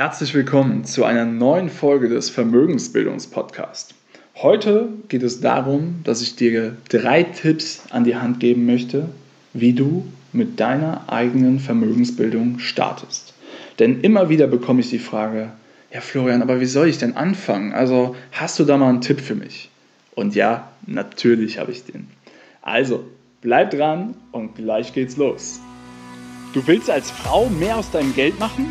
Herzlich willkommen zu einer neuen Folge des Vermögensbildungspodcasts. Heute geht es darum, dass ich dir drei Tipps an die Hand geben möchte, wie du mit deiner eigenen Vermögensbildung startest. Denn immer wieder bekomme ich die Frage, ja Florian, aber wie soll ich denn anfangen? Also hast du da mal einen Tipp für mich? Und ja, natürlich habe ich den. Also, bleib dran und gleich geht's los. Du willst als Frau mehr aus deinem Geld machen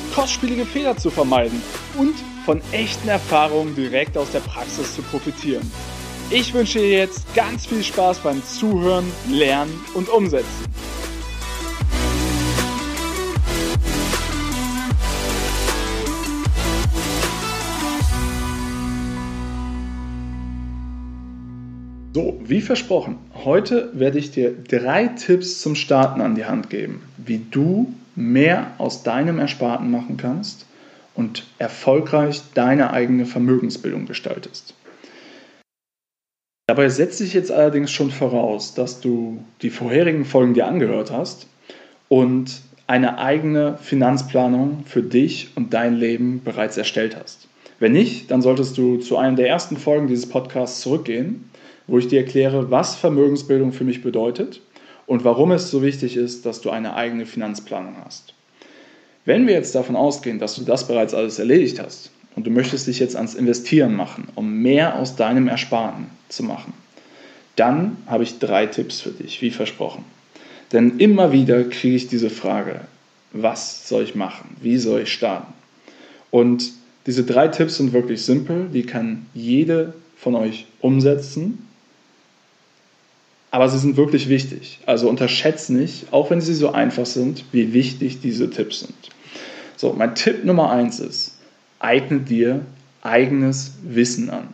kostspielige Fehler zu vermeiden und von echten Erfahrungen direkt aus der Praxis zu profitieren. Ich wünsche dir jetzt ganz viel Spaß beim Zuhören, Lernen und Umsetzen. So, wie versprochen, heute werde ich dir drei Tipps zum Starten an die Hand geben, wie du mehr aus deinem Ersparten machen kannst und erfolgreich deine eigene Vermögensbildung gestaltest. Dabei setze ich jetzt allerdings schon voraus, dass du die vorherigen Folgen dir angehört hast und eine eigene Finanzplanung für dich und dein Leben bereits erstellt hast. Wenn nicht, dann solltest du zu einer der ersten Folgen dieses Podcasts zurückgehen wo ich dir erkläre, was Vermögensbildung für mich bedeutet und warum es so wichtig ist, dass du eine eigene Finanzplanung hast. Wenn wir jetzt davon ausgehen, dass du das bereits alles erledigt hast und du möchtest dich jetzt ans Investieren machen, um mehr aus deinem Ersparten zu machen, dann habe ich drei Tipps für dich, wie versprochen. Denn immer wieder kriege ich diese Frage, was soll ich machen? Wie soll ich starten? Und diese drei Tipps sind wirklich simpel, die kann jede von euch umsetzen aber sie sind wirklich wichtig. Also unterschätzt nicht, auch wenn sie so einfach sind, wie wichtig diese Tipps sind. So, mein Tipp Nummer eins ist, eigne dir eigenes Wissen an.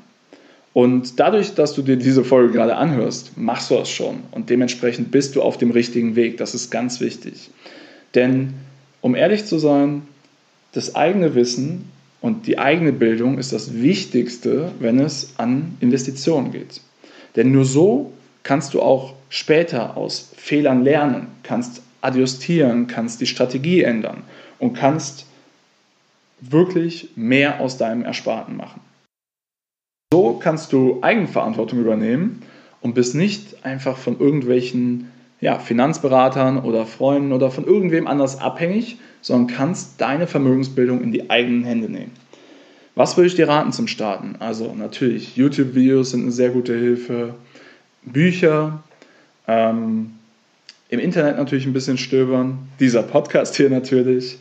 Und dadurch, dass du dir diese Folge gerade anhörst, machst du das schon. Und dementsprechend bist du auf dem richtigen Weg. Das ist ganz wichtig. Denn, um ehrlich zu sein, das eigene Wissen und die eigene Bildung ist das Wichtigste, wenn es an Investitionen geht. Denn nur so kannst du auch später aus Fehlern lernen, kannst adjustieren, kannst die Strategie ändern und kannst wirklich mehr aus deinem Ersparten machen. So kannst du Eigenverantwortung übernehmen und bist nicht einfach von irgendwelchen ja, Finanzberatern oder Freunden oder von irgendwem anders abhängig, sondern kannst deine Vermögensbildung in die eigenen Hände nehmen. Was würde ich dir raten zum Starten? Also natürlich, YouTube-Videos sind eine sehr gute Hilfe, Bücher, ähm, im Internet natürlich ein bisschen stöbern, dieser Podcast hier natürlich.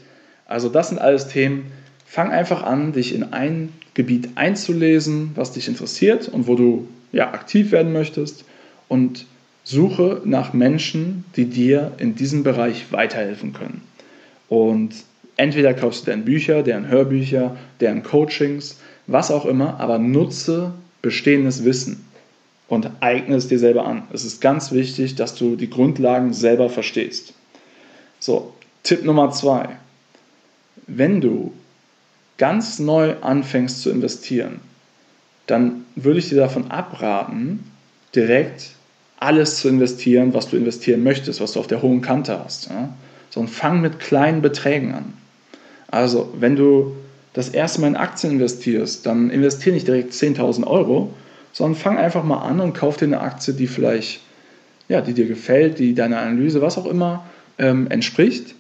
Also das sind alles Themen. Fang einfach an, dich in ein Gebiet einzulesen, was dich interessiert und wo du ja, aktiv werden möchtest und suche nach Menschen, die dir in diesem Bereich weiterhelfen können. Und entweder kaufst du deren Bücher, deren Hörbücher, deren Coachings, was auch immer, aber nutze bestehendes Wissen und eigne es dir selber an. Es ist ganz wichtig, dass du die Grundlagen selber verstehst. So, Tipp Nummer zwei. Wenn du ganz neu anfängst zu investieren, dann würde ich dir davon abraten, direkt alles zu investieren, was du investieren möchtest, was du auf der hohen Kante hast. Ja? Sondern fang mit kleinen Beträgen an. Also, wenn du das erste Mal in Aktien investierst, dann investiere nicht direkt 10.000 Euro, sondern fang einfach mal an und kauf dir eine Aktie, die vielleicht, ja, die dir gefällt, die deiner Analyse, was auch immer, ähm, entspricht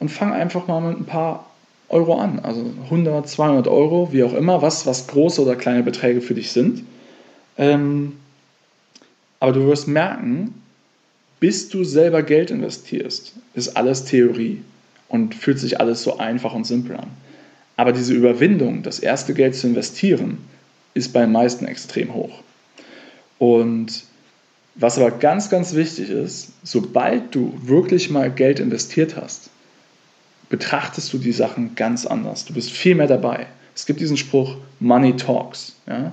und fang einfach mal mit ein paar Euro an, also 100, 200 Euro, wie auch immer, was, was große oder kleine Beträge für dich sind. Ähm, aber du wirst merken, bis du selber Geld investierst, ist alles Theorie und fühlt sich alles so einfach und simpel an. Aber diese Überwindung, das erste Geld zu investieren, ist bei den meisten extrem hoch. Und was aber ganz, ganz wichtig ist, sobald du wirklich mal Geld investiert hast, betrachtest du die Sachen ganz anders. Du bist viel mehr dabei. Es gibt diesen Spruch, Money Talks. Ja?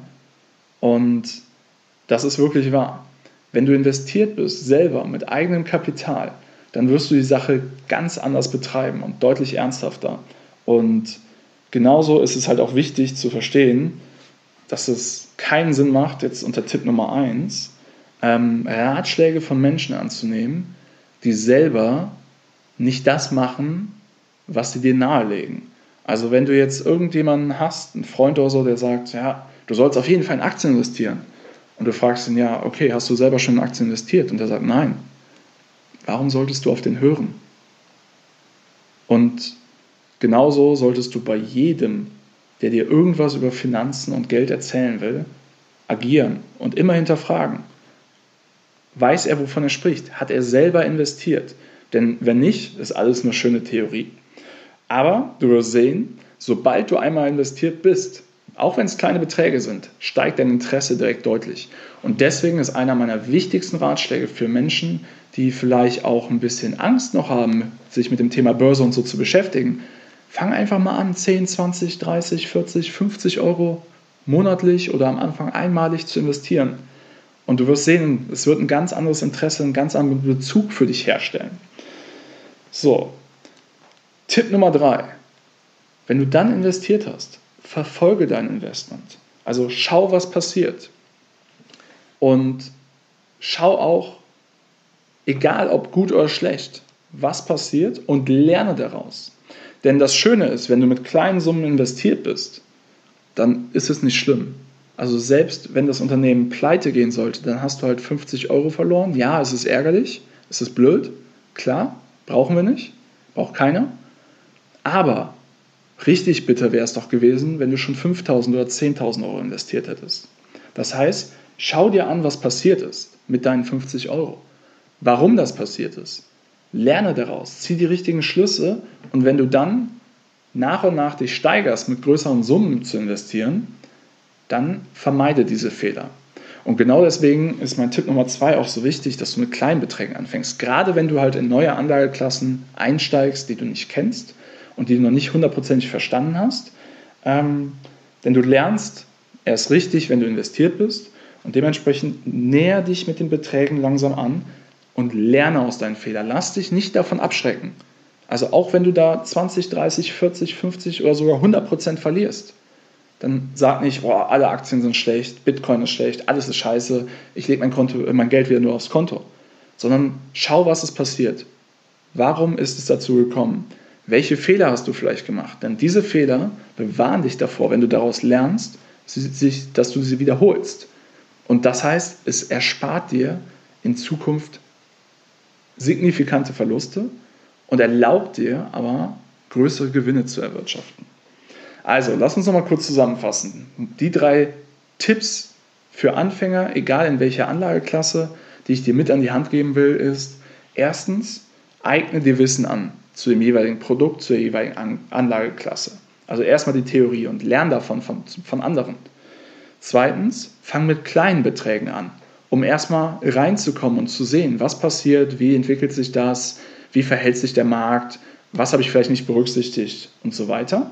Und das ist wirklich wahr. Wenn du investiert bist, selber mit eigenem Kapital, dann wirst du die Sache ganz anders betreiben und deutlich ernsthafter. Und genauso ist es halt auch wichtig zu verstehen, dass es keinen Sinn macht, jetzt unter Tipp Nummer 1, ähm, Ratschläge von Menschen anzunehmen, die selber nicht das machen, was sie dir nahelegen. Also wenn du jetzt irgendjemanden hast, einen Freund oder so, der sagt, ja, du sollst auf jeden Fall in Aktien investieren. Und du fragst ihn, ja, okay, hast du selber schon in Aktien investiert? Und der sagt, nein. Warum solltest du auf den hören? Und genauso solltest du bei jedem, der dir irgendwas über Finanzen und Geld erzählen will, agieren und immer hinterfragen. Weiß er, wovon er spricht? Hat er selber investiert? Denn wenn nicht, ist alles nur schöne Theorie. Aber du wirst sehen, sobald du einmal investiert bist, auch wenn es kleine Beträge sind, steigt dein Interesse direkt deutlich. Und deswegen ist einer meiner wichtigsten Ratschläge für Menschen, die vielleicht auch ein bisschen Angst noch haben, sich mit dem Thema Börse und so zu beschäftigen, fang einfach mal an, 10, 20, 30, 40, 50 Euro monatlich oder am Anfang einmalig zu investieren. Und du wirst sehen, es wird ein ganz anderes Interesse, einen ganz anderen Bezug für dich herstellen. So, Tipp Nummer drei. Wenn du dann investiert hast, verfolge dein Investment. Also schau, was passiert. Und schau auch, egal ob gut oder schlecht, was passiert und lerne daraus. Denn das Schöne ist, wenn du mit kleinen Summen investiert bist, dann ist es nicht schlimm. Also selbst wenn das Unternehmen pleite gehen sollte, dann hast du halt 50 Euro verloren. Ja, es ist ärgerlich, es ist blöd, klar, brauchen wir nicht, braucht keiner. Aber richtig bitter wäre es doch gewesen, wenn du schon 5.000 oder 10.000 Euro investiert hättest. Das heißt, schau dir an, was passiert ist mit deinen 50 Euro. Warum das passiert ist. Lerne daraus, zieh die richtigen Schlüsse und wenn du dann nach und nach dich steigerst, mit größeren Summen zu investieren, dann vermeide diese Fehler. Und genau deswegen ist mein Tipp Nummer zwei auch so wichtig, dass du mit kleinen Beträgen anfängst. Gerade wenn du halt in neue Anlageklassen einsteigst, die du nicht kennst und die du noch nicht hundertprozentig verstanden hast. Ähm, denn du lernst erst richtig, wenn du investiert bist und dementsprechend näher dich mit den Beträgen langsam an und lerne aus deinen Fehlern. Lass dich nicht davon abschrecken. Also auch wenn du da 20, 30, 40, 50 oder sogar 100 Prozent verlierst, dann sag nicht, boah, alle Aktien sind schlecht, Bitcoin ist schlecht, alles ist scheiße, ich lege mein, mein Geld wieder nur aufs Konto. Sondern schau, was ist passiert. Warum ist es dazu gekommen? Welche Fehler hast du vielleicht gemacht? Denn diese Fehler bewahren dich davor, wenn du daraus lernst, dass du sie wiederholst. Und das heißt, es erspart dir in Zukunft signifikante Verluste und erlaubt dir aber größere Gewinne zu erwirtschaften. Also, lass uns nochmal kurz zusammenfassen. Die drei Tipps für Anfänger, egal in welcher Anlageklasse, die ich dir mit an die Hand geben will, ist erstens, eigne dir Wissen an zu dem jeweiligen Produkt, zur jeweiligen Anlageklasse. Also erstmal die Theorie und lern davon von, von anderen. Zweitens, fang mit kleinen Beträgen an, um erstmal reinzukommen und zu sehen, was passiert, wie entwickelt sich das, wie verhält sich der Markt, was habe ich vielleicht nicht berücksichtigt und so weiter.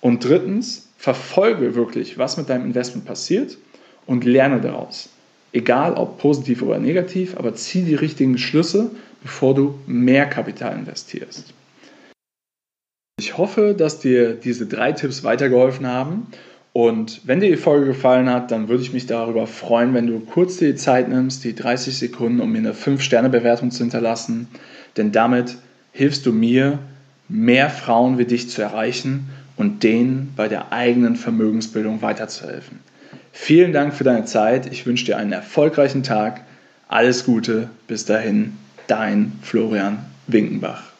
Und drittens, verfolge wirklich, was mit deinem Investment passiert und lerne daraus. Egal ob positiv oder negativ, aber zieh die richtigen Schlüsse bevor du mehr Kapital investierst. Ich hoffe, dass dir diese drei Tipps weitergeholfen haben. Und wenn dir die Folge gefallen hat, dann würde ich mich darüber freuen, wenn du kurz die Zeit nimmst, die 30 Sekunden, um mir eine 5-Sterne-Bewertung zu hinterlassen. Denn damit hilfst du mir, mehr Frauen wie dich zu erreichen und denen bei der eigenen Vermögensbildung weiterzuhelfen. Vielen Dank für deine Zeit. Ich wünsche dir einen erfolgreichen Tag. Alles Gute. Bis dahin dein Florian Winkenbach.